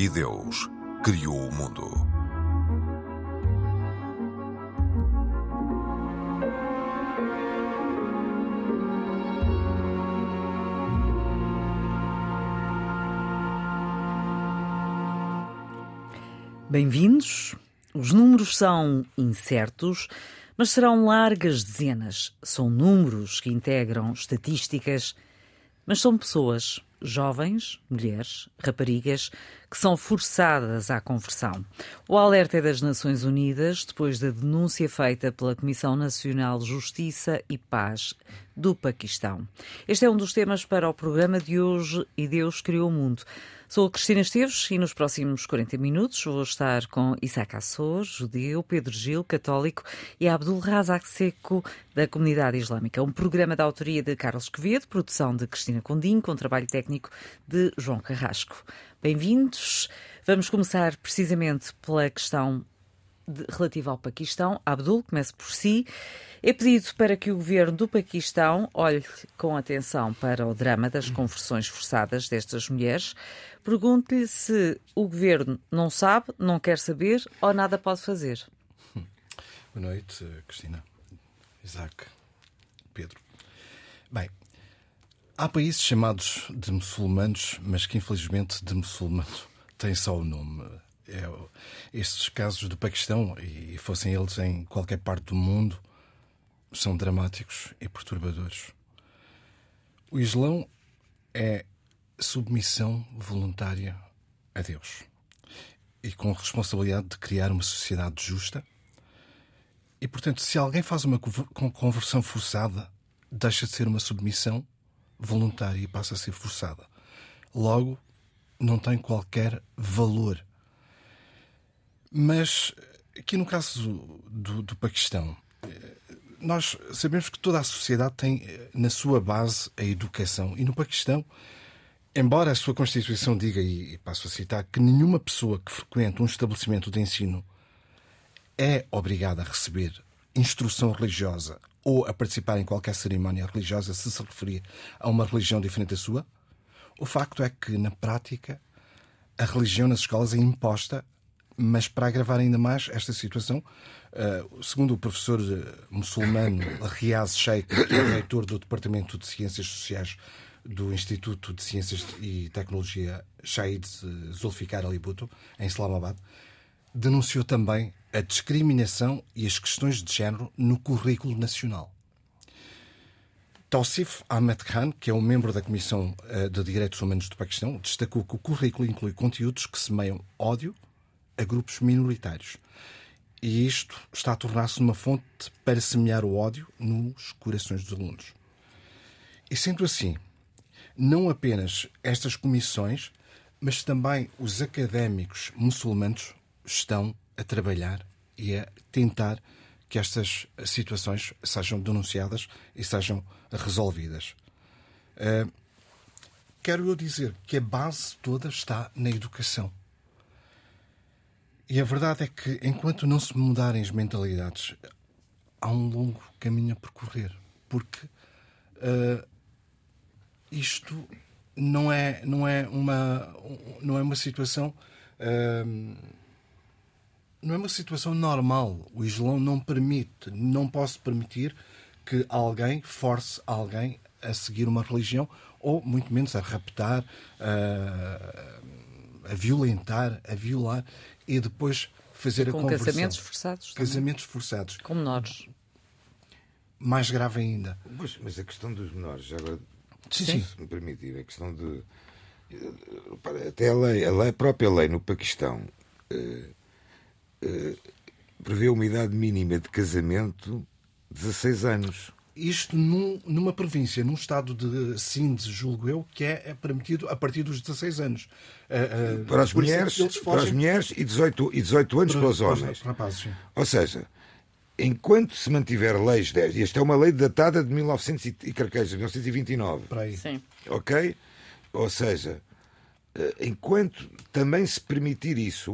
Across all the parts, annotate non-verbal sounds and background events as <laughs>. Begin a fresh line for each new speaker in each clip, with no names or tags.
E Deus criou o mundo.
Bem-vindos. Os números são incertos, mas serão largas dezenas. São números que integram estatísticas, mas são pessoas jovens, mulheres, raparigas, que são forçadas à conversão. O alerta é das Nações Unidas, depois da denúncia feita pela Comissão Nacional de Justiça e Paz do Paquistão. Este é um dos temas para o programa de hoje e Deus Criou o Mundo. Sou a Cristina Esteves e nos próximos 40 minutos vou estar com Isaac Assor, judeu, Pedro Gil, católico e Abdul Razak Seco, da comunidade islâmica. Um programa da autoria de Carlos Quevedo, produção de Cristina Condim, com trabalho técnico de João Carrasco. Bem-vindos. Vamos começar precisamente pela questão relativa ao Paquistão. Abdul, comece por si. É pedido para que o governo do Paquistão olhe com atenção para o drama das conversões forçadas destas mulheres. Pergunto-lhe se o governo não sabe, não quer saber ou nada pode fazer.
Boa noite, Cristina, Isaac, Pedro. Bem, há países chamados de muçulmanos, mas que infelizmente de muçulmano <laughs> têm só o nome. É, estes casos do Paquistão, e fossem eles em qualquer parte do mundo, são dramáticos e perturbadores. O Islão é submissão voluntária a Deus e com responsabilidade de criar uma sociedade justa. E, portanto, se alguém faz uma conversão forçada, deixa de ser uma submissão voluntária e passa a ser forçada. Logo, não tem qualquer valor. Mas, aqui no caso do, do Paquistão, nós sabemos que toda a sociedade tem na sua base a educação. E no Paquistão, embora a sua Constituição diga, e passo a citar, que nenhuma pessoa que frequenta um estabelecimento de ensino é obrigada a receber instrução religiosa ou a participar em qualquer cerimónia religiosa se se referir a uma religião diferente da sua, o facto é que, na prática, a religião nas escolas é imposta, mas para agravar ainda mais esta situação, uh, segundo o professor uh, muçulmano <coughs> Riaz Sheikh, que é reitor do Departamento de Ciências Sociais do Instituto de Ciências e Tecnologia Shahid Zulfikar Ali Bhutto, em Islamabad, denunciou também a discriminação e as questões de género no currículo nacional. Tausif Ahmed Khan, que é um membro da Comissão eh, de Direitos Humanos do Paquistão, destacou que o currículo inclui conteúdos que semeiam ódio a grupos minoritários. E isto está a tornar-se uma fonte para semear o ódio nos corações dos alunos. E sendo assim, não apenas estas comissões, mas também os académicos muçulmanos estão a trabalhar e a tentar que estas situações sejam denunciadas e sejam resolvidas. Uh, quero eu dizer que a base toda está na educação. E a verdade é que, enquanto não se mudarem as mentalidades, há um longo caminho a percorrer. Porque uh, isto não é, não é, uma, não é uma situação. Uh, não é uma situação normal. O Islão não permite, não posso permitir que alguém force alguém a seguir uma religião ou, muito menos, a raptar, a, a violentar, a violar e depois fazer
Com
a conversão.
casamentos forçados.
Casamentos forçados.
Com menores.
Mais grave ainda.
Mas, mas a questão dos menores, agora,
Sim,
se
sim.
me permitir, a questão de. Até a lei, a lei, a própria lei no Paquistão eh, eh, prevê uma idade mínima de casamento 16 anos.
Isto num- numa província, num estado de Sindh, julgo eu, que é, é permitido a partir dos 16 anos. Ah, ah,
Para as
é
mulheres, para as mulheres e 18, e 18 anos para os homens.
rapazes, sim.
Ou seja, enquanto se mantiver leis destas, e esta é uma lei datada de 1900 e e carquejas, 1929,
Para aí.
Sim.
ok? Ou seja, eh, enquanto também se permitir isso,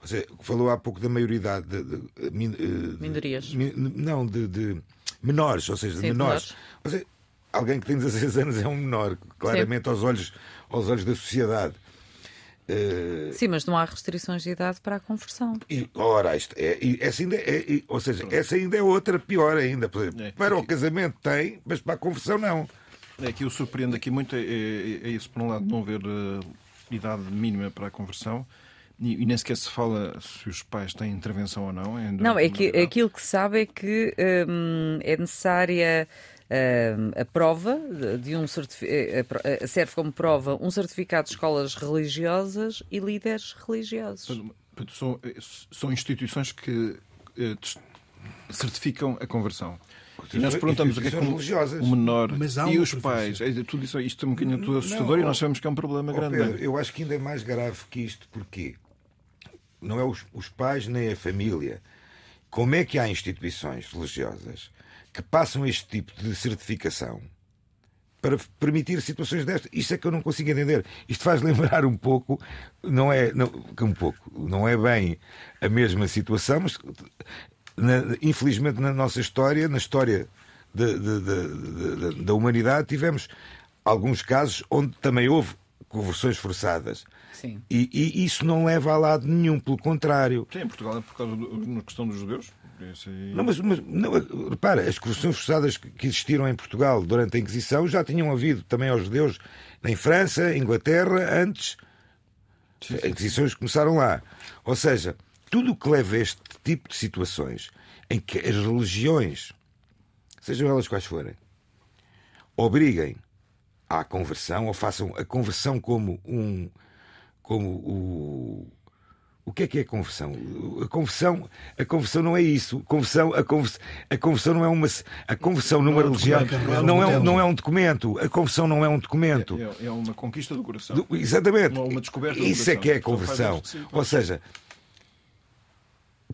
ou seja, falou há pouco da maioridade de, de- eh, de-
Minorias.
mi- não, de, de menores, ou seja, de
Sim,
menores.
menores.
Ou seja, alguém que tem 16 anos é um menor, claramente aos olhos, aos olhos da sociedade. eh,
Sim, mas não há restrições de idade para a conversão.
e, ora, isto é, e essa ainda é, e- ou seja, essa ainda é outra pior ainda. Por exemplo,
É.
Para o casamento tem, mas para a conversão não.
É que o surpreende aqui muito é, é- é isso, por um lado, não haver eh, idade mínima para a conversão e, e nem sequer se fala se os pais têm intervenção ou não. em-
Não, é que aquilo que se sabe é que hum, é necessária hum, a prova de um certificado, serve como prova um certificado de escolas religiosas e líderes religiosos.
São, eh, são instituições que eh, certificam a conversão. E nós perguntamos o que é que o menor
Mas há
e os pais. É, tudo isso, isto é um bocadinho tudo
Não,
assustador e
ó-
nós sabemos que é um problema
Ó,
grande.
Pedro, eu acho que ainda é mais grave que isto, porque não é os, os pais nem a família. Como é que há instituições religiosas que passam este tipo de certificação para permitir situações destas? Isto é que eu não consigo entender. Isto faz <laughs> lembrar um pouco, não é não, um pouco, não é bem a mesma situação, mas na- infelizmente na nossa história, na história de- de- de- da humanidade, tivemos alguns casos onde também houve conversões forçadas.
Sim.
E, e isso não leva a lado nenhum, pelo contrário.
Sim, em Portugal é por causa da questão dos judeus. Aí-
Não, mas, mas não, repara, as conversões forçadas que existiram em Portugal durante a Inquisição já tinham havido também aos judeus em França, Inglaterra, antes. As Inquisições começaram lá. Ou seja, tudo o que leva a este tipo de situações em que as religiões, sejam elas quais forem, obriguem à conversão ou façam a conversão como um. Como o. O que é que é a conversão? A conversão, a conversão não é isso. A conversão, a convers, a conversão não é uma a conversão numa
é um
religião
não é um
não é, um,
documento.
não é um documento. A conversão não é um documento.
É, é uma conquista do coração.
Do- Exatamente.
Uma- uma descoberta do
Isso é que é a conversão.
claro.
Ou seja,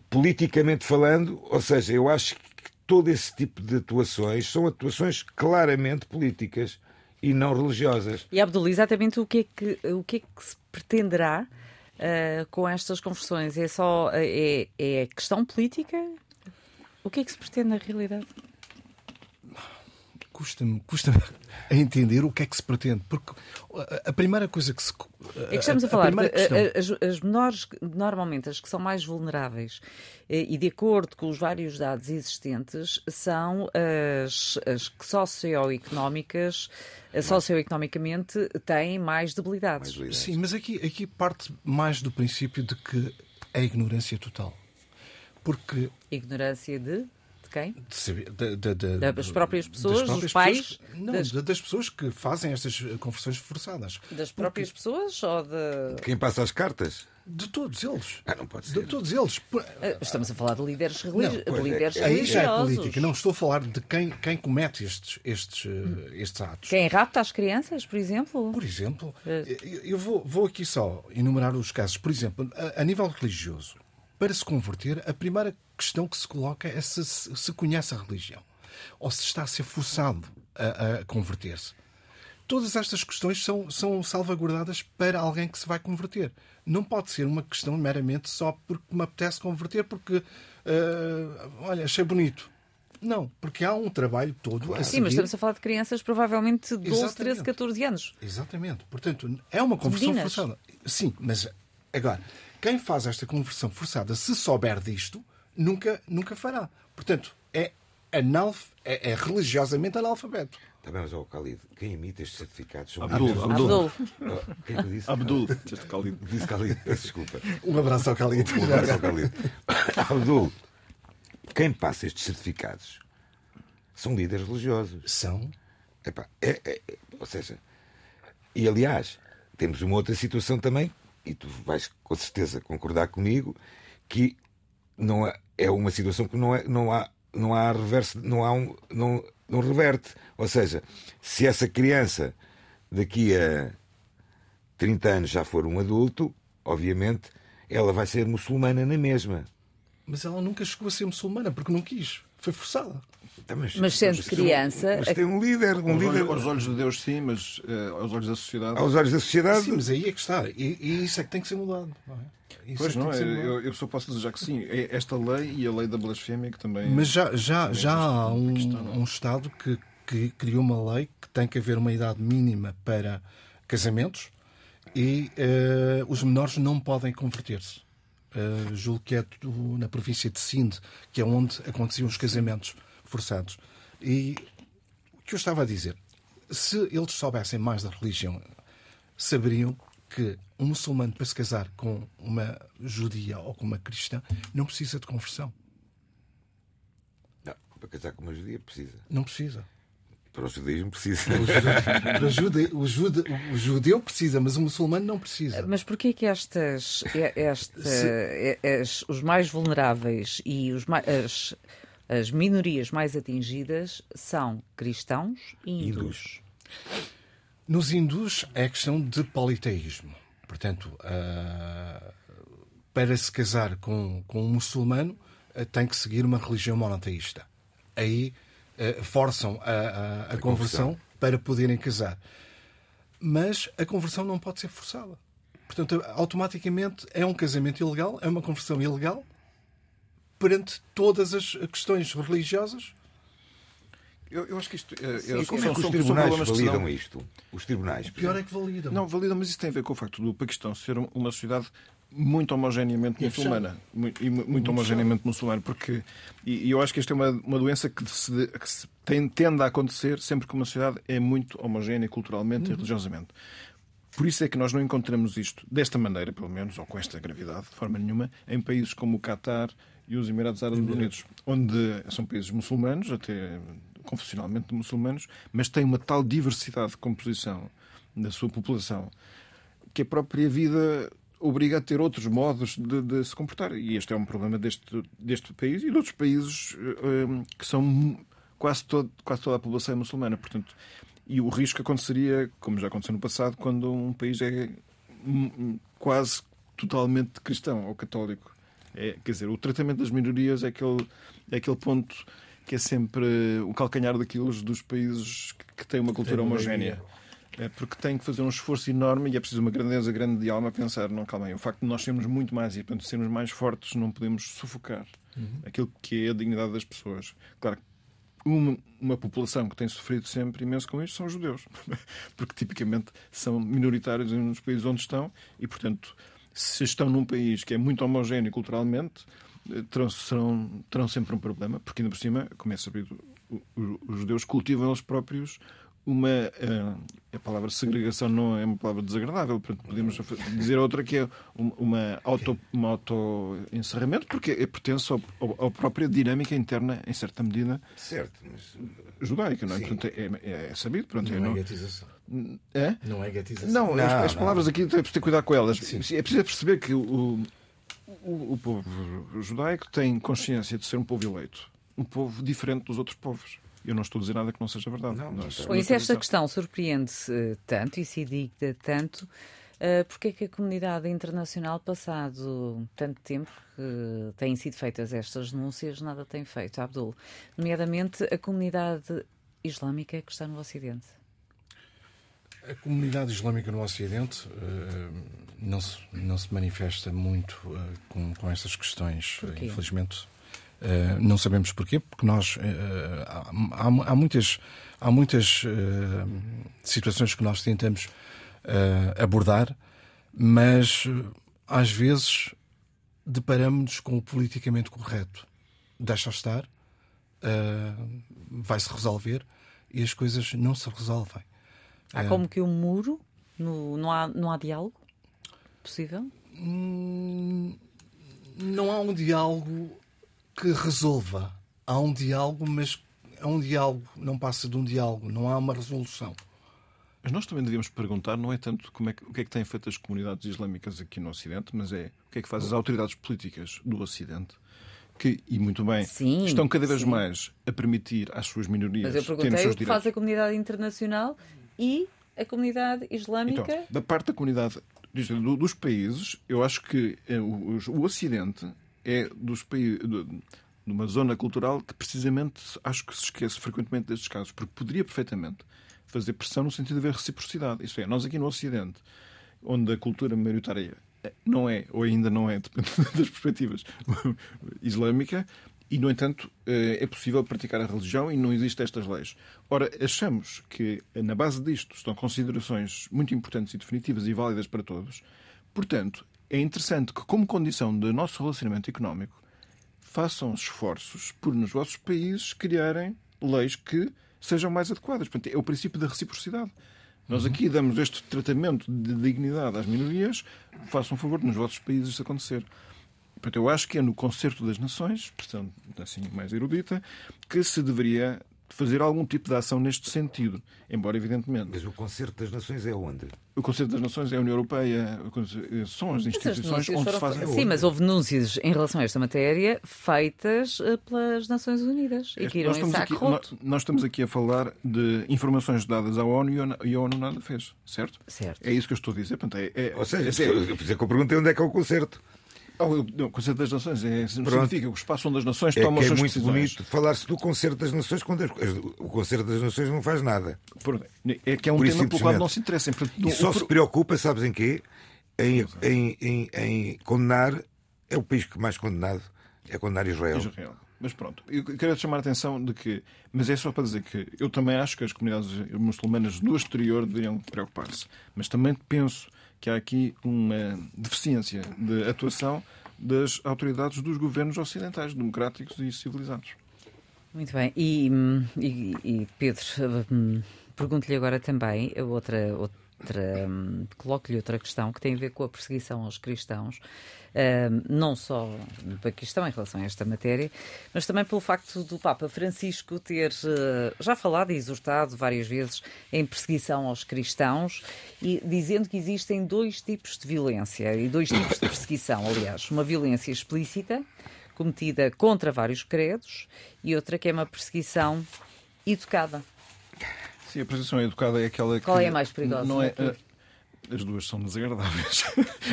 politicamente falando, ou seja, eu acho que todo esse tipo de atuações são atuações claramente políticas e não religiosas.
E Abdul, exatamente o que é que, o que, é que se pretenderá ah, com estas conversões? É só é, é questão política? O que é que se pretende na realidade?
Custa-me custa <laughs> a entender o que é que se pretende. Porque a- a primeira coisa que se.
É que estamos a falar,
primeira
de-
questão-
a- as, as menores, normalmente as que são mais vulneráveis, eh, e de acordo com os vários dados existentes, são as, as que socioeconómicas, eh, socioeconomicamente têm mais debilidades.
Sim, mas aqui, aqui parte mais do princípio de que é ignorância total. Porque
Ignorância de, de quem?
de saber- da- da-
Das próprias pessoas,
das próprias
dos pais,
pessoas não,
das-
das... pessoas que fazem estas eh, conversões forçadas.
Das próprias pessoas ou de.
Quem passa as cartas?
De todos eles.
Ah, não pode
De
ser.
todos eles.
Eh, Estamos a falar de líderes, religi...
Não, pois,
de líderes
Aí já é
religiosos.
política. Não estou a falar de quem, quem comete estes, estes, eh, estes atos.
Quem rapta as crianças, por exemplo?
Por exemplo,
É.
eu eu vou, vou aqui só enumerar os casos. Por exemplo, a, a nível religioso, para se converter, a primeira questão que se coloca é se se, conhece a religião ou se está a ser forçado a, a converter-se. Todas estas questões são, são salvaguardadas para alguém que se vai converter. Não pode ser uma questão meramente só porque me apetece converter, porque, ah, olha, achei bonito. Não, porque há um trabalho todo a
Sim, mas estamos a falar de crianças provavelmente de 12, 13,
Exatamente.
14 anos.
Exatamente. Portanto, é uma conversão
Meninas.
forçada. Sim, mas agora, quem faz esta conversão forçada, se souber disto, nunca, nunca fará. Portanto, é, analf é, é religiosamente analfabeto.
Está bem, mas ó, Khalid, quem emite estes certificados são
Abdul, Abdul.
Abdul.
Oh, Quem é que eu disse?
Abdul. Khalid.
Disse Khalid, peço desculpa.
Um abraço ao Calito.
Um abraço ao Khalid. Abdul, quem passa estes certificados são líderes religiosos.
São.
Epá, é- é- é- ou seja, e aliás, temos uma outra situação também, e tu vais com certeza concordar comigo, que não é, é uma situação que não, é, não há, não há reverso, não há um, não, não reverte. Ou seja, se essa criança daqui a 30 anos já for um adulto, obviamente, ela vai ser muçulmana na mesma.
Mas ela nunca chegou a ser muçulmana porque não quis. Foi forçada.
Tá,
Mas sendo criança,
Mas tem um líder, um
Aos
líder
olhos, aos olhos de Deus, sim, mas eh, aos olhos da sociedade.
aos olhos da sociedade.
Sim, mas aí é que está. E, e isso é que tem que ser mudado. Não é? Isso
Pois
que
não, é, eu, eu só posso desejar que sim. É esta lei e a lei da blasfémia que também.
Mas já, já, já há um,
Paquistão, não é?
um Estado que, que criou uma lei que tem que haver uma idade mínima para casamentos e uh, os menores não podem converter-se. Uh, julgo que é na província de Sinde, que é onde aconteciam os casamentos forçados. E o que eu estava a dizer, se eles soubessem mais da religião, saberiam que um muçulmano para se casar com uma judia ou com uma cristã não precisa de conversão.
Não, para casar com uma judia precisa.
Não precisa.
Para o judaísmo precisa.
Para o, jude, o, jude, o judeu precisa, mas o muçulmano não precisa.
Mas porquê que estas, esta, Se... as, os mais vulneráveis e os mais, as, as minorias mais atingidas são cristãos e hindus?
Nos hindus é questão de politeísmo. Portanto, uh, para se casar com, com um muçulmano, uh, tem que seguir uma religião monoteísta. Aí uh, forçam a, a, a, a conversão, para poderem casar. Mas a conversão não pode ser forçada. Portanto, automaticamente é um casamento ilegal, é uma conversão ilegal perante todas as questões religiosas
eu, eu, acho que isto.
É, Sim, como é que os tribunais validam isto? Os tribunais.
O pior é que validam.
Não, validam, mas isso tem a ver com o facto do Paquistão ser uma sociedade muito homogeneamente muçulmana. Muito, e muito, muito homogeneamente muçulmana. Porque, e, e, eu acho que esta é uma, uma doença que, se, que se tem, tende a acontecer sempre que uma sociedade é muito homogénea culturalmente uhum. e religiosamente. Por isso é que nós não encontramos isto desta maneira, pelo menos, ou com esta gravidade, de forma nenhuma, em países como o Catar e os Emirados Árabes Unidos, onde são países muçulmanos, até confessionalmente muçulmanos, mas têm uma tal diversidade de composição da sua população que a própria vida obriga a ter outros modos de, de, se comportar. E este é um problema deste, deste país e de outros países um, que são quase, todo, quase toda a população é muçulmana. Portanto, e o risco aconteceria, como já aconteceu no passado, quando um país é quase totalmente cristão ou católico. É, quer dizer, o tratamento das minorias é aquele, é aquele ponto que é sempre o calcanhar daqueles dos países que têm uma cultura homogénea. É porque tem que fazer um esforço enorme e é preciso uma grandeza grande de alma a pensar, não, calma aí, o facto de nós sermos muito mais e, portanto, sermos mais fortes, não podemos sufocar uhum. aquilo que é a dignidade das pessoas. Claro uma, uma, população que tem sofrido sempre imenso com isto são os judeus, <laughs> porque tipicamente são minoritários nos países onde estão e, portanto, se estão num país que é muito homogéneo culturalmente, terão, serão, terão sempre um problema, porque ainda por cima, como é sabido, os judeus cultivam eles próprios uma. Eh, a palavra segregação não é uma palavra desagradável, portanto, podemos <laughs> dizer outra que é uma auto, uma auto encerramento, porque pertence ao, ao, à própria dinâmica interna, em certa medida.
Certo, mas.
judaica, não é? Portanto, é, é, é sabido. Pronto,
não
é,
não... é gatização.
É?
Não é gatização.
Não, não as, as palavras aqui temos de ter cuidado com elas. Sim. É preciso perceber que o, o, o povo judaico tem consciência de ser um povo eleito, um povo diferente dos outros povos. Eu não estou a dizer nada que não seja verdade. Não, não,
Ou isso, esta questão surpreende-se eh, tanto e se digna tanto, uh, porque é que a comunidade internacional, passado tanto tempo que têm sido feitas estas denúncias, nada tem feito, Abdul? Nomeadamente a comunidade islâmica que está no Ocidente.
A comunidade islâmica no Ocidente uh, não, se, não se manifesta muito uh, com, com estas questões, uh, infelizmente. Não sabemos porquê, porque nós há, há, muitas, há muitas situações que nós tentamos abordar, mas às vezes deparamos-nos com o politicamente correto. Deixa estar, vai-se resolver e as coisas não se resolvem.
Há como que um muro? No, não, há, não há diálogo possível?
Hum, não há um diálogo que resolva. Há um diálogo, mas é um diálogo, não passa de um diálogo, não há uma resolução.
Mas nós também devíamos perguntar, não é tanto como é que, o que é que têm feito as comunidades islâmicas aqui no Ocidente, mas é o que é que fazem as autoridades políticas do Ocidente, que, e muito bem, sim, estão cada vez sim. mais a permitir às suas minorias
mas eu perguntei o que faz a comunidade internacional e a comunidade islâmica?
Então, da parte da comunidade dos países, eu acho que eh, o Ocidente é dos numa zona cultural que precisamente acho que se esquece frequentemente destes casos, porque poderia perfeitamente fazer pressão no sentido de haver reciprocidade. Isso é, nós aqui no Ocidente, onde a cultura maioritária não é, ou ainda não é, <laughs> dependendo das perspectivas, islâmica, E, no entanto, é possível praticar a religião e não existem estas leis. Ora, achamos que na base disto estão considerações muito importantes e definitivas e válidas para todos. Portanto, é interessante que, como condição do nosso relacionamento económico, façam esforços por, nos vossos países, criarem leis que sejam mais adequadas. Portanto, é o princípio da reciprocidade. Nós aqui damos este tratamento de dignidade às minorias, façam favor de nos vossos países isso acontecer. Portanto, eu acho que é no concerto das nações, portanto, assim mais erudita, que se deveria fazer algum tipo de ação neste sentido, embora evidentemente.
Mas o Concerto das Nações é onde?
O Concerto das Nações é a União Europeia, são as instituições as onde se fazem.
Sim, mas houve denúncias em relação a esta matéria feitas eh, pelas Nações Unidas e que irão
nós,
aqui,
nós, nós, estamos aqui a falar de informações dadas à ONU e a ONU nada fez, certo?
Certo.
É isso que eu estou a dizer. Portanto, é, é,
Ou seja, é, por isso é que eu perguntei onde é que é o concerto.
Oh, o Concerto das Nações é, significa que o espaço onde as nações
é
tomam
que
é
muito
decisões.
bonito falar-se do Concerto das Nações quando o Concerto das Nações não faz nada.
É que é um
Por
tema pelo qual não se interessa.
E só se preocupa, sabes em quê? Em, em, em, em, condenar, é o país que mais condenado é condenar Israel.
Israel. Mas pronto, eu quero chamar a atenção de que, mas é só para dizer que eu também acho que as comunidades muçulmanas do exterior deveriam preocupar-se. Mas também penso que há aqui uma deficiência de atuação das autoridades dos governos ocidentais, democráticos e civilizados.
Muito bem. E, e, e Pedro, hum, pergunto-lhe agora também outra, outra hum, coloco-lhe outra questão que tem a ver com a perseguição aos cristãos, hum, não só no Paquistão em relação a esta matéria, mas também pelo facto do Papa Francisco ter uh, já falado e exortado várias vezes em perseguição aos cristãos e dizendo que existem dois tipos de violência e dois tipos de perseguição, aliás, uma violência explícita cometida contra vários credos e outra que é uma perseguição educada.
Sim, a perseguição educada é aquela que.
Qual é a mais perigosa?
Não é, as duas são desagradáveis.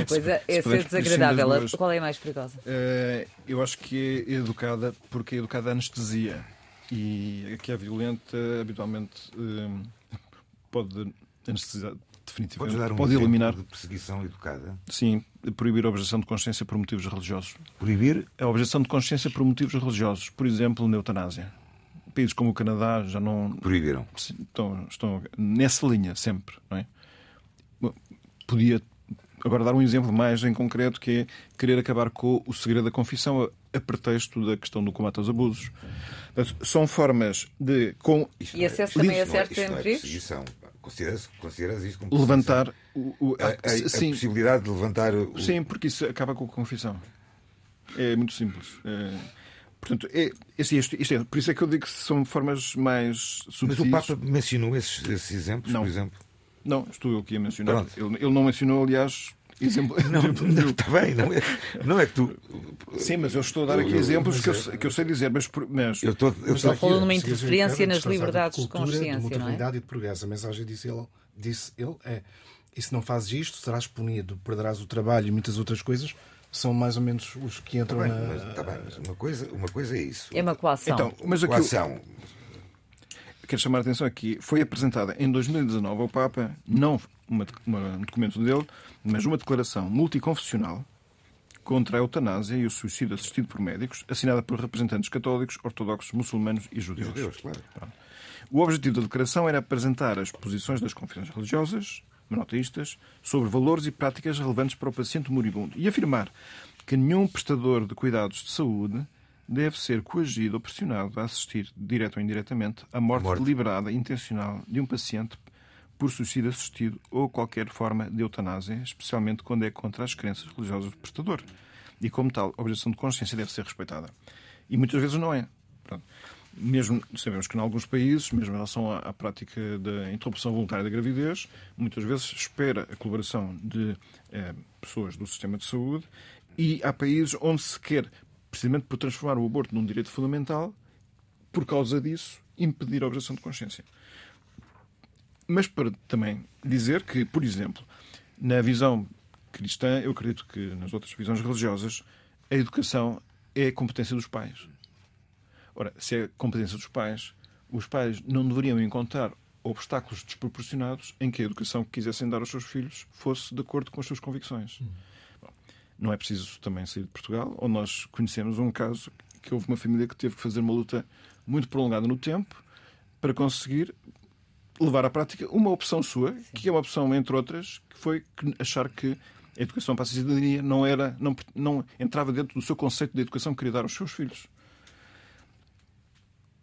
Pois é, é ser desagradável. Qual é a mais perigosa?
Uh, eu acho que é educada porque é educada a anestesia. E a que é violenta, habitualmente, uh, pode anestesiar definitivamente.
dar um
pode eliminar.
de perseguição educada?
Sim, proibir a objeção de consciência por motivos religiosos.
Proibir?
A objeção de consciência por motivos religiosos. Por exemplo, na eutanásia. Países como o Canadá já não.
Proibiram.
Estão, estão nessa linha, sempre. Não é? Podia agora dar um exemplo mais em concreto, que é querer acabar com o segredo da confissão a, a pretexto da questão do combate aos abusos. São formas de. Com,
e acesso também a certos
empregos? Consideras, consideras isso como
levantar o, o
a, a, a, possibilidade de levantar o...
Sim, porque isso acaba com a confissão. É muito simples. É, portanto, é, isto, isto é, por isso é que eu digo que são formas mais subtis.
Mas o Papa mencionou esses, esses exemplos,
não.
por exemplo?
Não, estou eu aqui a mencionar. Ele, ele, não mencionou, aliás, exemplo. <laughs>
Não, não, está bem, não é, não é que tu.
Sim, mas eu estou a dar aqui eu, exemplos que eu, que eu sei dizer, mas. mas...
Eu estou, eu
estou falando numa interferência nas liberdades de, cultura, de consciência. De
modernidade
é?
e de progresso. A mensagem disse ele, disse ele é: e se não fazes isto, serás punido, perderás o trabalho e muitas outras coisas. São mais ou menos os que entram
está bem,
na.
Mas, está bem, mas uma coisa, uma coisa é isso.
É uma coação.
Então, mas aqui,
coação
quero chamar a atenção aqui, foi apresentada em 2019 ao Papa, não uma, uma, um documento dele, mas uma declaração multiconfessional contra a eutanásia e o suicídio assistido por médicos, assinada por representantes católicos, ortodoxos, muçulmanos e judeus.
judeus claro.
O objetivo da declaração era apresentar as posições das confissões religiosas, monoteístas, sobre valores e práticas relevantes para o paciente moribundo e afirmar que nenhum prestador de cuidados de saúde deve ser coagido ou pressionado a assistir, direto ou indiretamente, à morte, morte. deliberada e intencional de um paciente por suicídio assistido ou qualquer forma de eutanásia, especialmente quando é contra as crenças religiosas do prestador. E, como tal, a objeção de consciência deve ser respeitada. E muitas vezes não é. Pronto. Mesmo sabemos que, em alguns países, mesmo em relação à, à, prática da interrupção voluntária da gravidez, muitas vezes espera a colaboração de eh, pessoas do sistema de saúde e há países onde se quer precisamente por transformar o aborto num direito fundamental, por causa disso, impedir a objeção de consciência. Mas para também dizer que, por exemplo, na visão cristã, eu acredito que nas outras visões religiosas, a educação é a competência dos pais. Ora, se é competência dos pais, os pais não deveriam encontrar obstáculos desproporcionados em que a educação que quisessem dar aos seus filhos fosse de acordo com as suas convicções. Hum. Não é preciso também sair de Portugal, onde nós conhecemos um caso que houve uma família que teve que fazer uma luta muito prolongada no tempo para conseguir levar à prática uma opção sua, Sim. que é uma opção, entre outras, que foi achar que a educação para a cidadania não, era, não, não entrava dentro do seu conceito de educação que queria dar aos seus filhos.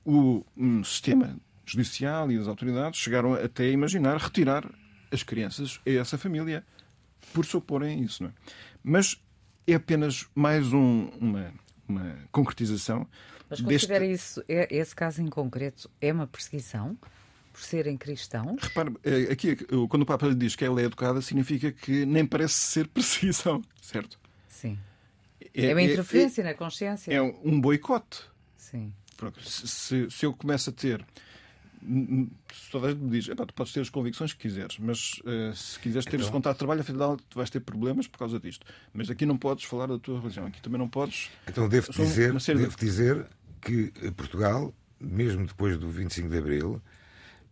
O um, sistema judicial e as autoridades chegaram até a imaginar retirar as crianças a essa família por se oporem a isso. Não é? Mas é apenas mais um, uma, uma concretização.
Mas considera deste... isso, é, esse caso em concreto, é uma perseguição? por serem cristãos?
Repare, eh, aqui, quando o Papa lhe diz que ela é educada, significa que nem parece ser perseguição, <laughs> certo?
Sim. É, é uma é, interferência é, na consciência.
É um boicote.
Sim.
Se, se eu começo a ter se toda a gente me diz, tu podes ter as convicções que quiseres, mas uh, se quiseres ter então... contato de trabalho, afinal tu vais ter problemas por causa disto. Mas aqui não podes falar da tua religião, aqui também não podes.
Então devo dizer, devo de... dizer que Portugal, mesmo depois do 25 de Abril,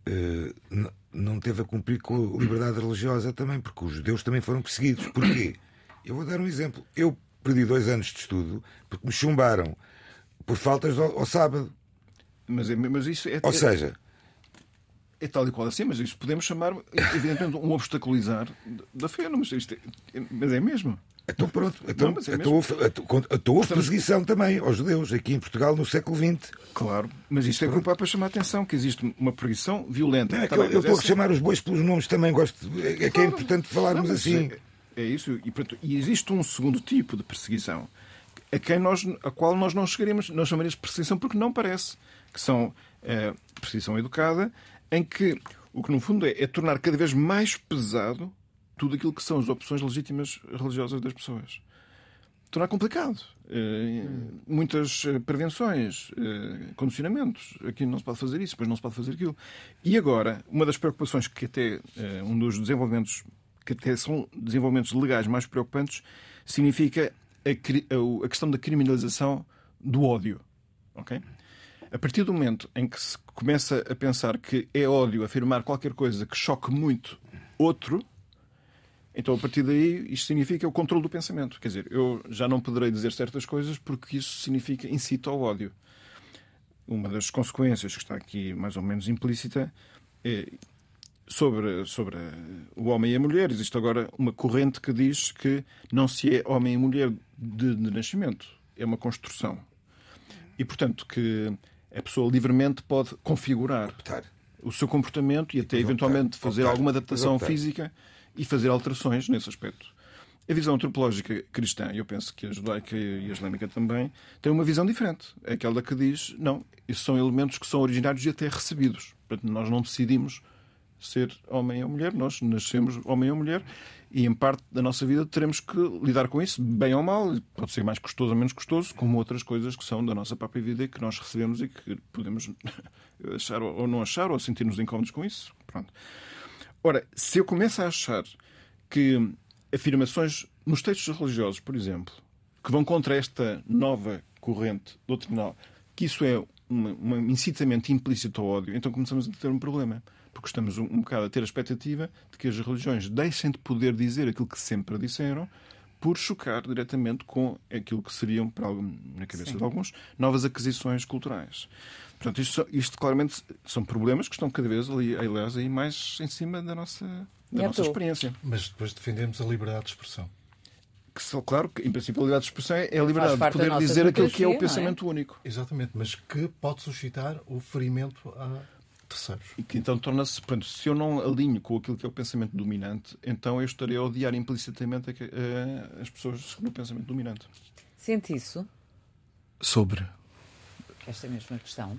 uh, não teve a cumprir com a liberdade religiosa também, porque os judeus também foram perseguidos. Porquê? Eu vou dar um exemplo. Eu perdi dois anos de estudo porque me chumbaram por faltas ao, ao sábado.
Mas, é, mas isso é.
Ou seja,
é tal e qual assim, mas isso podemos chamar, evidentemente, um obstaculizar da fé, não, mas, é, mas é mesmo.
Então pronto, então, não, é então, então, então houve perseguição também aos judeus aqui em Portugal no século XX.
Claro, mas isto é que o Papa chama a atenção, que existe uma perseguição violenta.
Não, é eu, eu estou a assim. chamar os bois pelos nomes também, gosto, é, que é importante falarmos não, assim.
É, é isso, e, pronto, e existe um segundo tipo de perseguição a, quem nós, a qual nós não chegaríamos, não chamaríamos de perseguição porque não parece, que são é, perseguição educada, em que o que no fundo é, é tornar cada vez mais pesado tudo aquilo que são as opções legítimas religiosas das pessoas. Tornar complicado. Eh, muitas eh, prevenções, eh, condicionamentos. Aqui não se pode fazer isso, depois não se pode fazer aquilo. E agora, uma das preocupações que até um dos desenvolvimentos que até são desenvolvimentos legais mais preocupantes significa a, a questão da criminalização do ódio. ok? A partir do momento em que se começa a pensar que é ódio afirmar qualquer coisa que choque muito outro, então a partir daí isto significa o controle do pensamento. Quer dizer, eu já não poderei dizer certas coisas porque isso significa incita ao ódio. Uma das consequências que está aqui mais ou menos implícita é sobre, sobre o homem e a mulher. Existe agora uma corrente que diz que não se é homem e mulher de, de nascimento, é uma construção. E, portanto, que a pessoa livremente pode configurar Optar. o seu comportamento e até eventualmente fazer alguma adaptação física e fazer alterações nesse aspecto. A visão antropológica cristã, eu penso que a judaica e a islâmica também, tem uma visão diferente. É aquela que diz, não, esses são elementos que são originários e até recebidos. Portanto, nós não decidimos ser homem ou mulher, nós nascemos homem ou mulher e em parte da nossa vida teremos que lidar com isso, bem ou mal, pode ser mais custoso ou menos custoso, como outras coisas que são da nossa própria vida e que nós recebemos e que podemos <laughs> achar ou não achar ou sentir-nos incómodos com isso. Pronto. Ora, se eu começo a achar que afirmações nos textos religiosos, por exemplo, que vão contra esta nova corrente doutrinal, que isso é um incitamento implícito ao ódio, então começamos a ter um problema porque estamos um, um bocado a ter a expectativa de que as religiões deixem de poder dizer aquilo que sempre disseram por chocar diretamente com aquilo que seriam, para algum, na cabeça Sim. de alguns, novas aquisições culturais. Portanto, isto, isto, claramente são problemas que estão cada vez ali, aliás, aí mais em cima da nossa, da nossa experiência.
Mas depois defendemos a liberdade de expressão.
Que só, claro, que em princípio a liberdade de expressão é a liberdade de poder dizer aquilo que é o é? pensamento é? único.
Exatamente, mas que pode suscitar o ferimento à terceiros.
E que então torna-se, se eu não alinho com aquilo que é o pensamento dominante, então eu estarei a odiar implicitamente a, a, as pessoas no pensamento dominante.
Sente isso?
Sobre?
Esta mesma questão?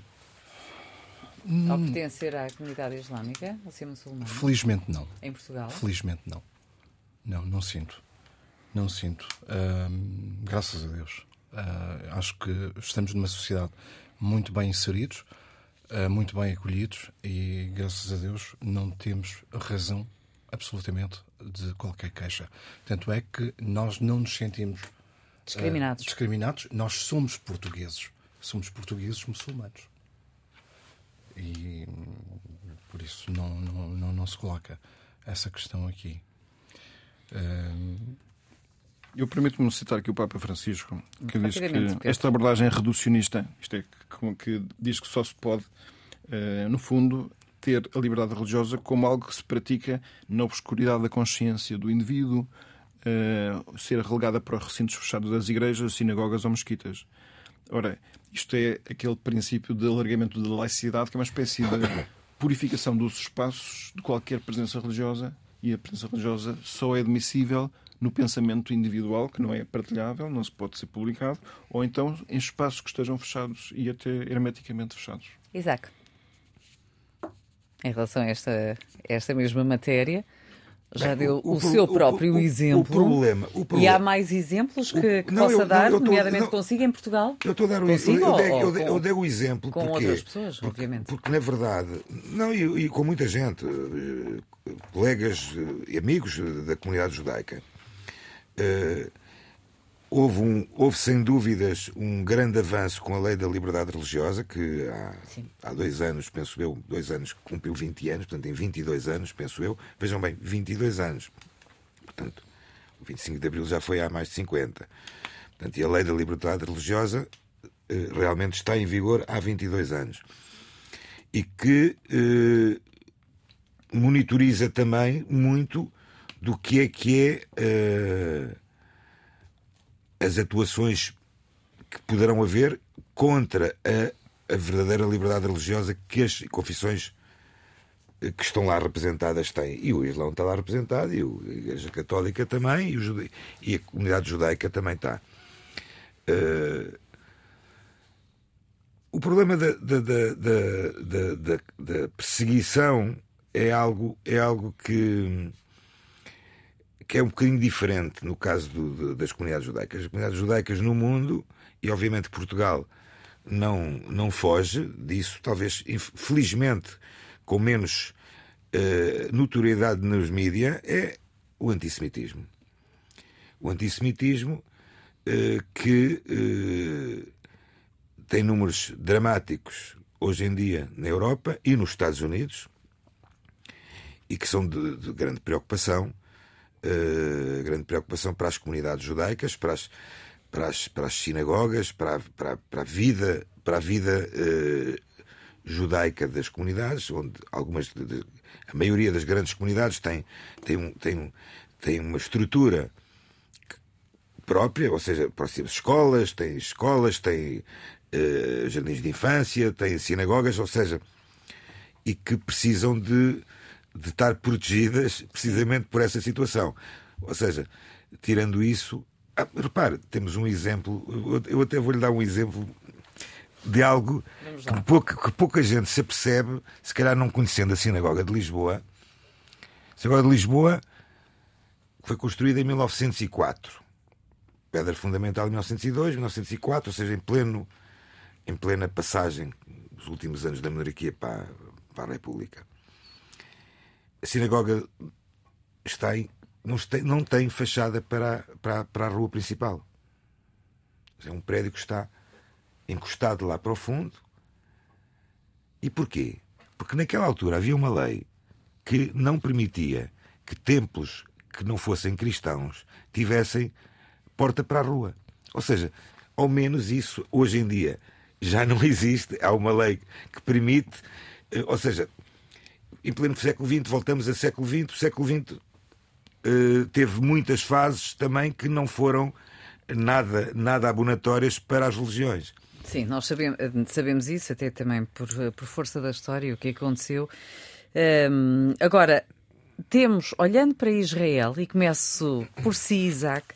Hum. Ao pertencer à comunidade islâmica, ao ser muçulmano?
Felizmente não.
Em Portugal?
Felizmente não. Não, não sinto. Não sinto. graças a Deus. Uh, acho que estamos numa sociedade muito bem inseridos. Eh, muito bem acolhidos e, graças a Deus, não temos razão absolutamente de qualquer queixa. Tanto é que nós não nos sentimos
discriminados.
Uh, discriminados. Nós somos portugueses. Somos portugueses muçulmanos. E por isso não, não, não, não se coloca essa questão aqui. Uh,
Eu permito-me citar aqui o Papa Francisco, que diz que esta abordagem reducionista, isto é, que, que diz que só se pode, uh, no fundo, ter a liberdade religiosa como algo que se pratica na obscuridade da consciência do indivíduo, uh, ser relegada para os recintos fechados das igrejas, sinagogas ou mesquitas. Ora, isto é aquele princípio de alargamento da laicidade, que é uma espécie de <coughs> purificação dos espaços de qualquer presença religiosa, e a presença religiosa só é admissível no pensamento individual, que não é partilhável, não se pode ser publicado, ou então em espaços que estejam fechados e até hermeticamente fechados.
Isaac, em relação a esta, esta mesma matéria, já deu o, o, o seu próprio o, exemplo.
Problema, problema,
E há mais exemplos que, que não, possa eu, dar, eu tô, nomeadamente não, consigo em Portugal?
Eu estou a dar o exemplo. Eu, eu, eu, dei o exemplo.
Com
porque,
outras pessoas,
porque,
obviamente.
Porque, na verdade, não, e, e com muita gente, eh, colegas e amigos da comunidade judaica, uh, houve, um, houve sem dúvidas um grande avanço com a lei da liberdade religiosa, que há, há dois anos, penso eu, dois anos, cumpriu 20 anos, portanto, em 22 anos, penso eu, vejam bem, 22 anos. Portanto, o 25 de Abril já foi há mais de 50. Portanto, e a lei da liberdade religiosa eh, realmente está em vigor há 22 anos. E que eh, monitoriza também muito do que é que é. Eh, as atuações que poderão haver contra a, a verdadeira liberdade religiosa que as confissões eh, que estão lá representadas têm. E o Islão está lá representado, e a Igreja Católica também, e, jude... e a comunidade judaica também está. Uh... O problema da, da, da, da, perseguição é algo, é algo que que é um bocadinho diferente no caso do, das comunidades judaicas. As comunidades judaicas no mundo, e obviamente Portugal não, não foge disso, talvez, felizmente, com menos uh, notoriedade nos mídias, é o antissemitismo. O antissemitismo uh, que uh, tem números dramáticos hoje em dia na Europa e nos Estados Unidos e que são de, de grande preocupação uh, grande preocupação para as comunidades judaicas, para as, para as, para as sinagogas, para, para, para a vida, para a vida uh, judaica das comunidades, onde algumas, de, a maioria das grandes comunidades tem, tem, um, tem, tem uma estrutura própria, ou seja, escolas, tem escolas, tem uh, jardins de infância, tem sinagogas, ou seja, e que precisam de de estar protegidas precisamente por essa situação. Ou seja, tirando isso, ah, repare, temos um exemplo, eu até vou-lhe dar um exemplo de algo que pouca, que pouca gente se apercebe, se calhar não conhecendo a Sinagoga de Lisboa. A Sinagoga de Lisboa foi construída em 1904. Pedra fundamental em 1902, 1904, ou seja, em, pleno, em plena passagem dos últimos anos da monarquia para, para a República a sinagoga está em, não, tem, não tem fachada para, para, para a rua principal. É um prédio que está encostado lá para o fundo. E porquê? Porque naquela altura havia uma lei que não permitia que templos que não fossem cristãos tivessem porta para a rua. Ou seja, ao menos isso hoje em dia já não <laughs> existe. Há uma lei que permite, eh, ou seja, em pleno século XX, voltamos a século XX, o século XX eh, teve muitas fases também que não foram nada, nada abonatórias para as religiões.
Sim, nós sabemos, sabemos isso, até também por, por força da história, o que aconteceu. Um, agora, temos, olhando para Israel, e começo por si, Isaac,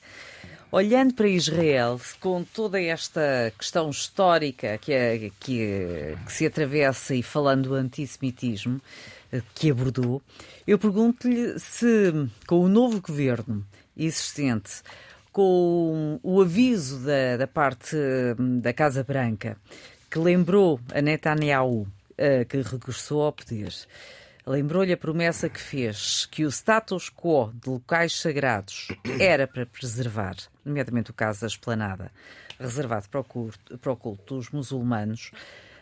olhando para Israel, com toda esta questão histórica que, é, que, que se atravessa e falando do antissemitismo, que abordou. Eu pergunto-lhe se, com o novo governo existente, com o aviso da, da parte hum, da Casa Branca, que lembrou a Netanyahu uh, que regressou ao poder, lembrou-lhe a promessa que fez que o status quo de locais sagrados era para preservar, nomeadamente o caso da esplanada, reservado para o culto, para o culto dos muçulmanos.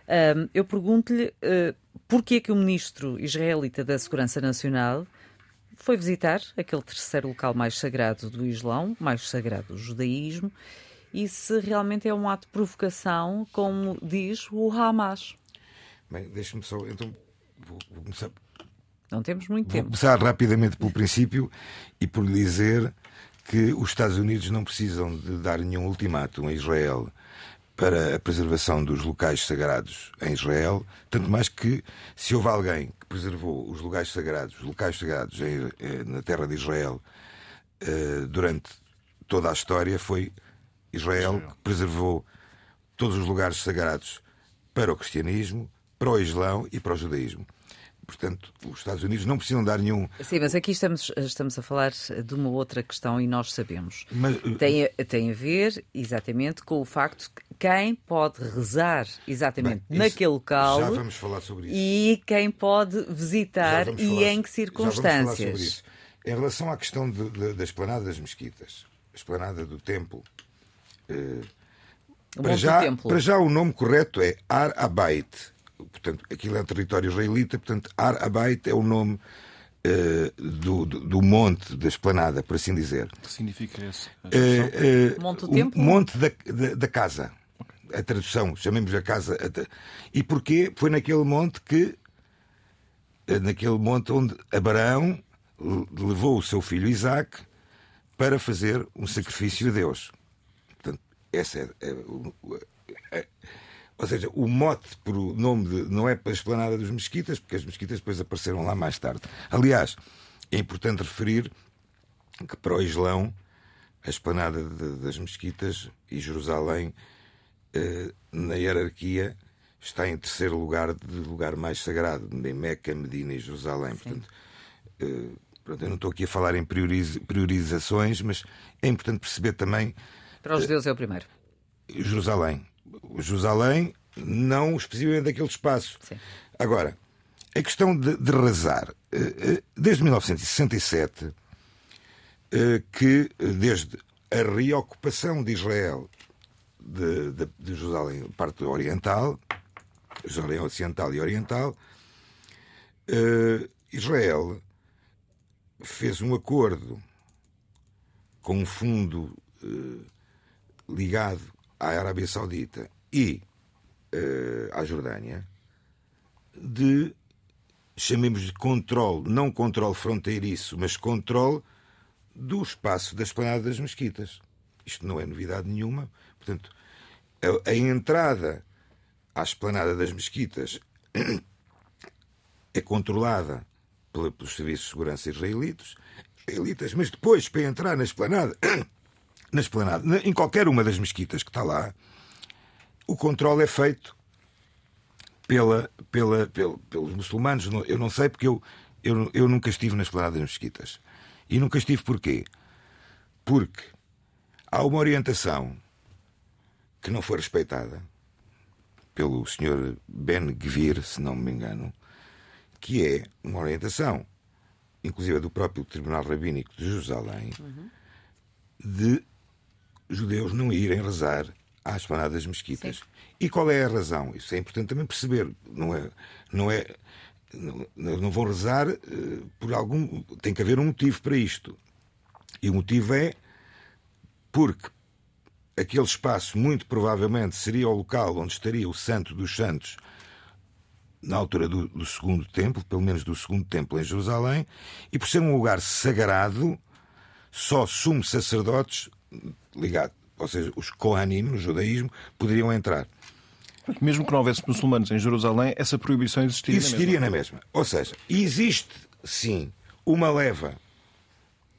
Um, eu pergunto-lhe uh, porquê que o ministro israelita da Segurança Nacional foi visitar aquele terceiro local mais sagrado do Islão, mais sagrado do judaísmo, e se realmente é um ato de provocação, como diz o Hamas.
Bem, deixa-me só. Então, vou, vou começar.
Não temos muito
Vou
tempo.
começar rapidamente pelo princípio e por lhe dizer que os Estados Unidos não precisam de dar nenhum ultimato a Israel para a preservação dos locais sagrados em Israel, tanto mais que se houve alguém que preservou os locais sagrados, os locais sagrados em- eh, na terra de Israel eh, durante toda a história foi Israel que preservou todos os lugares sagrados para o cristianismo, para o islão e para o judaísmo. Portanto, os Estados Unidos não precisam dar nenhum.
Sim, mas aqui estamos, estamos a falar de uma outra questão e nós sabemos.
Mas,
Tem, a- tem a ver exatamente com o facto que quem pode rezar exatamente
Bem,
naquele local
Já vamos falar sobre isso.
e quem pode visitar e
falar-
em que
já vamos falar
circunstâncias.
sobre isso. Em relação à questão de- de- da esplanada das mesquitas, a esplanada do templo,
O
para já, para já o nome correto é Ar Abait. Portanto, aquilo é um território israelita, portanto, Ar Abait é o nome eh, do, do, do monte da esplanada, por assim dizer.
que significa esse?
Eh, eh,
Monte
o? Monte da, da, da casa. A tradução, chamemos a casa. a E porquê? Foi naquele monte que. Naquele monte onde Abraão le- levou o seu filho Isaac para fazer um sacrifício a Deus. Portanto, essa é. é o- o- é- ou seja, o mote por o nome de, não é para a esplanada dos mesquitas, porque as mesquitas depois apareceram lá mais tarde. Aliás, é importante referir que para o Islão a esplanada de- das mesquitas e Jerusalém eh, na hierarquia está em terceiro lugar de lugar mais sagrado, em Meca, Medina e Jerusalém. Portanto, eh, pronto, eu não estou aqui a falar em prioriz- priorizações, mas é importante perceber também
Para os judeus é o primeiro.
Jerusalém. Jerusalém, não especificamente daquele espaço.
Sim.
Agora, a questão de, de rezar. eh, eh, Desde 1967, eh, que desde a reocupação de Israel de, de, de Jerusalém, parte oriental, Jerusalém ocidental e oriental, Israel fez um acordo com um fundo ligado à Arábia Saudita e eh, à Jordânia de chamemos de controle, não controle fronteiriço, mas controle do espaço da esplanada das mesquitas. Isto não é novidade nenhuma. Portanto, a, a entrada à esplanada das mesquitas é controlada pelos serviços de segurança israelitas, israelitas, mas depois, para entrar na esplanada, na esplanada, na- em qualquer uma das mesquitas que está lá, o controle é feito pela, pela, pel- pelos muçulmanos. Eu não sei porque eu, eu, eu nunca estive na esplanada das mesquitas. E nunca estive porquê? Porque há uma orientação que não foi respeitada pelo Sr. Ben Gvir, se não me engano, que é uma orientação, inclusive do próprio Tribunal Rabínico de Jerusalém, de judeus não irem rezar às esplanada das mesquitas. E qual é a razão? Isso é importante também perceber. Não é, não é, não, não vão rezar eh, por algum. Tem que haver um motivo para isto. E o motivo é porque aquele espaço, muito provavelmente, seria o local onde estaria o Santo dos Santos na altura do, do segundo templo, pelo menos do segundo templo em Jerusalém, e por ser um lugar sagrado, só sumos sacerdotes ligados, ou seja, os Kohanim, no judaísmo, poderiam entrar.
Mesmo que não houvesse muçulmanos em Jerusalém, essa proibição existiria. na
Existiria
mesma.
na mesma. Ou seja, existe, sim, uma leva.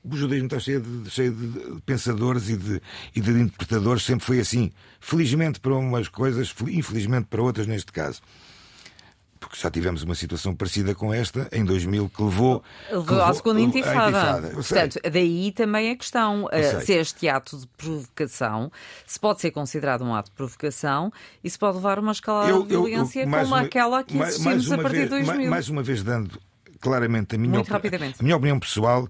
O judaísmo está cheio de, cheio de pensadores e de, e de interpretadores, sempre foi assim. Felizmente para umas coisas, infelizmente para outras, neste caso. Porque já tivemos uma situação parecida com esta em 2000 que levou, que
Levou à segunda intifada.
Eu.
Portanto, daí também a questão eh, se este ato de provocação se pode ser considerado um ato de provocação e se pode levar a uma escala
Eu-
de
eu- eu-
violência
mais
como
uma-
aquela que
mais-
assistimos
mais
a partir de
vez-
2000.
mais- Mais uma vez dando claramente a minha, a minha opinião pessoal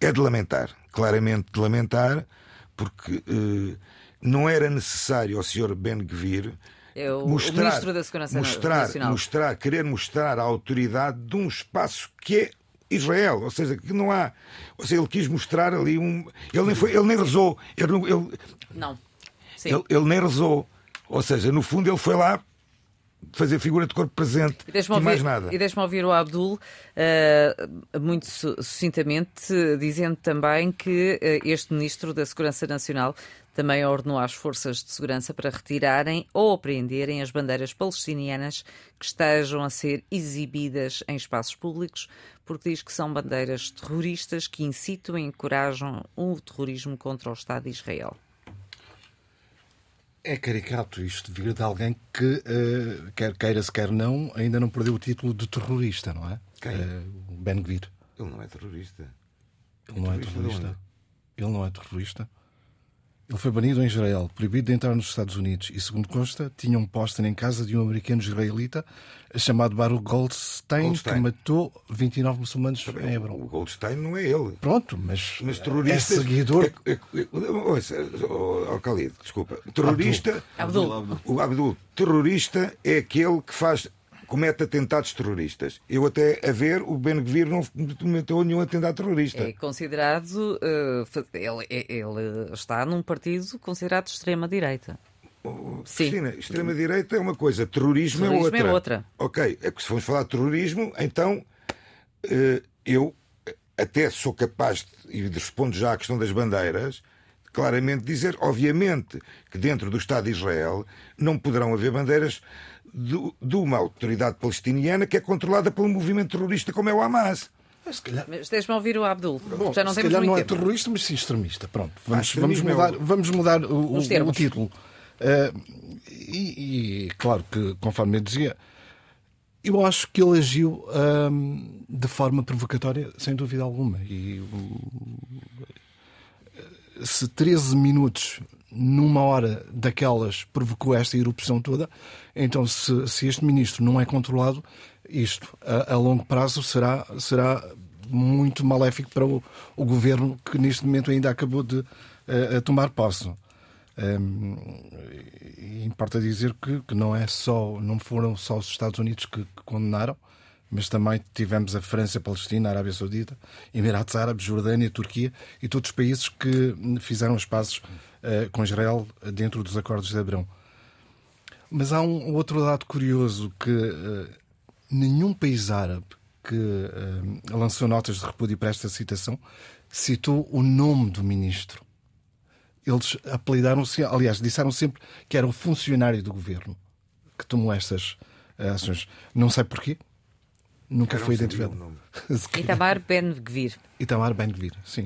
é de lamentar, claramente de lamentar, porque eh, não era necessário ao Sr. Ben Gvir
É o- o
mostrar,
Ministro da Segurança
mostrar,
Nacional.
mostrar, querer mostrar a autoridade de um espaço que é Israel, ou seja, que não há. Ou seja, ele quis mostrar ali um. Ele nem, foi, ele nem rezou. Ele, não- ele,
Não. Sim.
ele, ele nem rezou. Ou seja, no fundo, ele foi lá fazer figura de corpo presente
E
e mais
ouvir,
nada.
e deixa-me ouvir o Abdul eh, muito su- sucintamente, dizendo também que eh, este Ministro da Segurança Nacional também ordenou às forças de segurança para retirarem ou apreenderem as bandeiras palestinianas que estejam a ser exibidas em espaços públicos, porque diz que são bandeiras terroristas que incitam e encorajam o terrorismo contra o Estado de Israel.
É caricato isto vir de alguém que, eh, quer queira-se, quer não, ainda não perdeu o título de terrorista, não é?
Quem?
O Ben Gvir.
Ele não é terrorista.
Ele não é
Terrorista de
terrorista.
onde?
Ele não é terrorista. Ele foi banido em Israel, proibido de entrar nos Estados Unidos e, segundo consta, tinha um póster em casa de um americano israelita chamado Baruch Goldstein,
Goldstein.
que matou 29 muçulmanos em
O
Hebron.
Goldstein não é ele.
Pronto, mas,
Mas terrorista.
é seguidor.
É, é, é, ouça, oh, oh, Khalid, desculpa. Terrorista.
Abdul.
O Abdul, terrorista é aquele que faz. Comete atentados terroristas. Eu até a ver, o Ben Gvir não cometeu nenhum atentado terrorista.
É considerado. fa- ele, ele está num partido considerado de extrema-direita. Sim.
Cristina, extrema-direita é uma coisa, terrorismo,
Terrorismo
é, outra.
é outra.
Ok, é que se formos falar de terrorismo, então eh, eu até sou capaz, de, e respondo já à questão das bandeiras, claramente dizer, obviamente, que dentro do Estado de Israel não poderão haver bandeiras do- de uma autoridade palestiniana que é controlada pelo movimento terrorista como é o Hamas.
Mas se calhar,
Mas deixa-me ouvir o Abdul.
bom,
Já não
se
temos
calhar
muito
não é
tempo.
terrorista, mas sim extremista. Pronto, vamos, vamos
extremismo é
mudar,
o-
vamos mudar o, o- título. Eh, e, e, claro que, conforme eu dizia, eu acho que ele agiu ahm, de forma provocatória, sem dúvida alguma. E hum, se 13 minutos numa hora daquelas provocou esta erupção toda, então se, se este ministro não é controlado, isto a, a longo prazo será, será muito maléfico para o, o governo que neste momento ainda acabou de eh, tomar posse. Hum, e importa dizer que, que não é só, não foram só os Estados Unidos que, que condenaram, mas também tivemos a França, a Palestina, a Arábia Saudita, Emirados Árabes, Jordânia, Turquia e todos os países que fizeram os passos eh, com Israel dentro dos acordos de Abrão. Mas há um outro dado curioso que eh, nenhum país árabe que eh, lançou notas de repúdio para esta citação citou o nome do ministro. Eles apelidaram-se, aliás, disseram sempre que era o funcionário do governo que tomou estas eh, ações. Não sei porquê. Nunca foi identificado.
o nome. <laughs>
Se calhar.
Itamar Ben-Gvir.
Itamar Ben-Gvir, sim.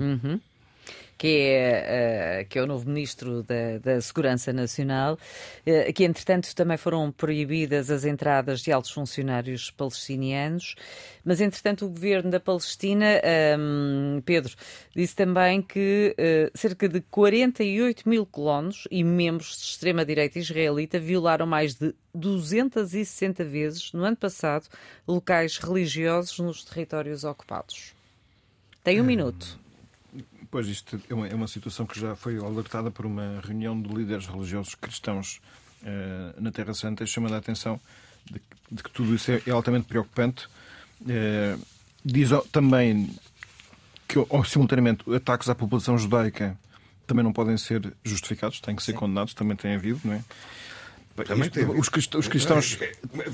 Que é, eh, que é o novo Ministro da, da Segurança Nacional, eh, que entretanto também foram proibidas as entradas de altos funcionários palestinianos, mas entretanto o governo da Palestina, ehm, Pedro, disse também que eh, cerca de 48 mil colonos e membros de extrema-direita israelita violaram mais de 260 vezes no ano passado locais religiosos nos territórios ocupados. Tem um minuto.
Pois isto é uma, é uma situação que já foi alertada por uma reunião de líderes religiosos cristãos eh, na Terra Santa, chamando a atenção de, de que tudo isso é, é altamente preocupante. Eh, diz também que, ou, simultaneamente, ataques à população judaica também não podem ser justificados, têm que ser condenados, também tem havido, não é?
Também
Isto- os, crist- os cristãos,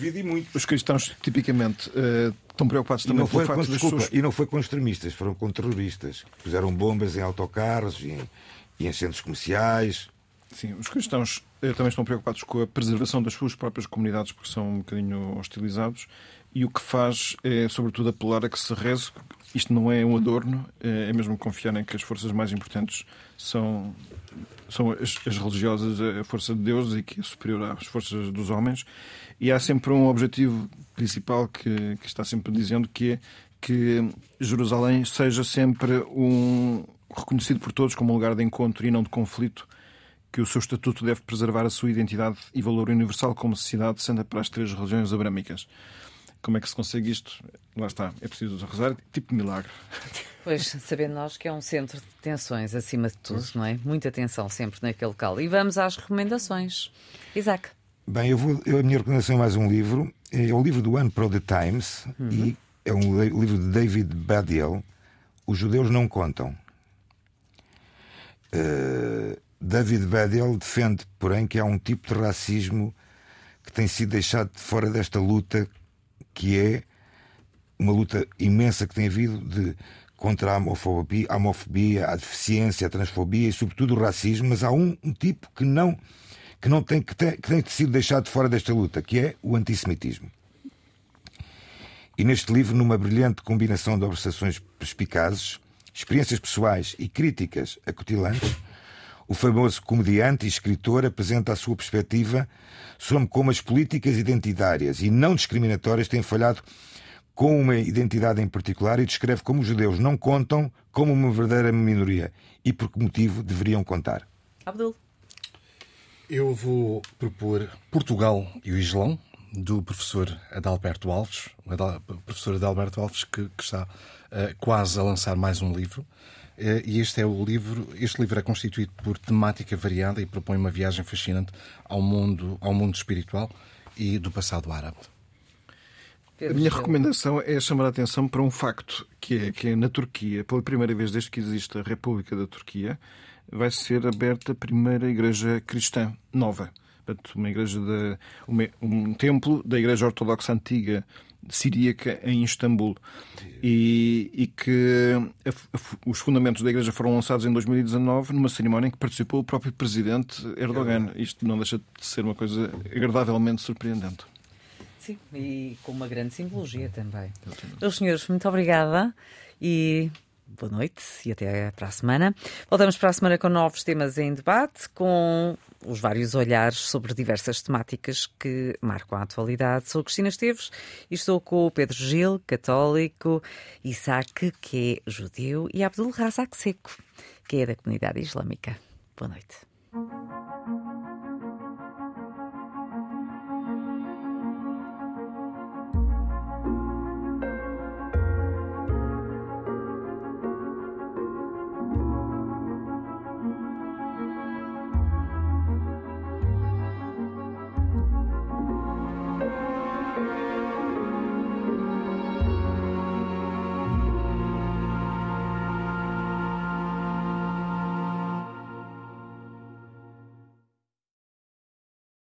e
os cristãos tipicamente eh, estão preocupados também
com,
facto das
desculpa,
pessoas
e não foi com extremistas, foram com terroristas. Puseram bombas em autocarros e em, e em centros comerciais.
Sim, os cristãos eh, também estão preocupados com a preservação das suas próprias comunidades porque são um bocadinho hostilizados e o que faz é, sobretudo, apelar a que se reze. Isto não é um adorno, eh, é mesmo confiar em que as forças mais importantes são, são as, as religiosas, a força de Deus e que é superior às forças dos homens. E há sempre um objetivo principal que, que está sempre dizendo que é que Jerusalém seja sempre um reconhecido por todos como um lugar de encontro e não de conflito que o seu estatuto deve preservar a sua identidade e valor universal como cidade santa para as três religiões abrâmicas. Como é que se consegue isto? Lá está, é preciso rezar, tipo de milagre. <laughs>
Pois, sabendo nós que é um centro de tensões acima de tudo, não é? Muita tensão sempre naquele local. E vamos às recomendações. Isaac.
Bem, eu vou, eu- a minha recomendação é mais um livro. É o livro do ano para o The Times. E é um livro de David Badiel, Os Judeus Não Contam. Uh, David Badiel defende, porém, que há um tipo de racismo que tem sido deixado de fora desta luta, que é uma luta imensa que tem havido de contra a homofobia, a, homofobia, a deficiência, a transfobia e, sobretudo, o racismo, mas há um, um tipo que não, que não tem, que tem, que tem sido deixado de fora desta luta, que é o antissemitismo. E neste livro, numa brilhante combinação de observações perspicazes, experiências pessoais e críticas acutilantes, o famoso comediante e escritor apresenta a sua perspectiva sobre como as políticas identitárias e não discriminatórias têm falhado com uma identidade em particular e descreve como os judeus não contam como uma verdadeira minoria e por que motivo deveriam contar.
Abdul.
Eu vou propor Portugal e o Islão, do professor Adalberto Alves, o professor Adalberto Alves que, que está uh, quase a lançar mais um livro. Uh, e este é o livro, este livro é constituído por temática variada e propõe uma viagem fascinante ao mundo, ao mundo espiritual e do passado árabe.
A minha recomendação é chamar a atenção para um facto, que é que na Turquia, pela primeira vez desde que existe a República da Turquia, vai ser aberta a primeira igreja cristã nova. Portanto, uma igreja de, um templo da Igreja Ortodoxa Antiga siríaca em Istambul e, e que a, a, os fundamentos da igreja foram lançados em 2019 numa cerimónia em que participou o próprio presidente Erdogan. Isto não deixa de ser uma coisa agradavelmente surpreendente.
Sim, e com uma grande simbologia também. Meus senhores, muito obrigada e boa noite e até para a semana. Voltamos para a semana com novos temas em debate, com os vários olhares sobre diversas temáticas que marcam a atualidade. Sou Cristina Esteves e estou com o Pedro Gil, católico, Isaac, que é judeu, e Abdul Razak Seco, que é da comunidade islâmica. Boa noite.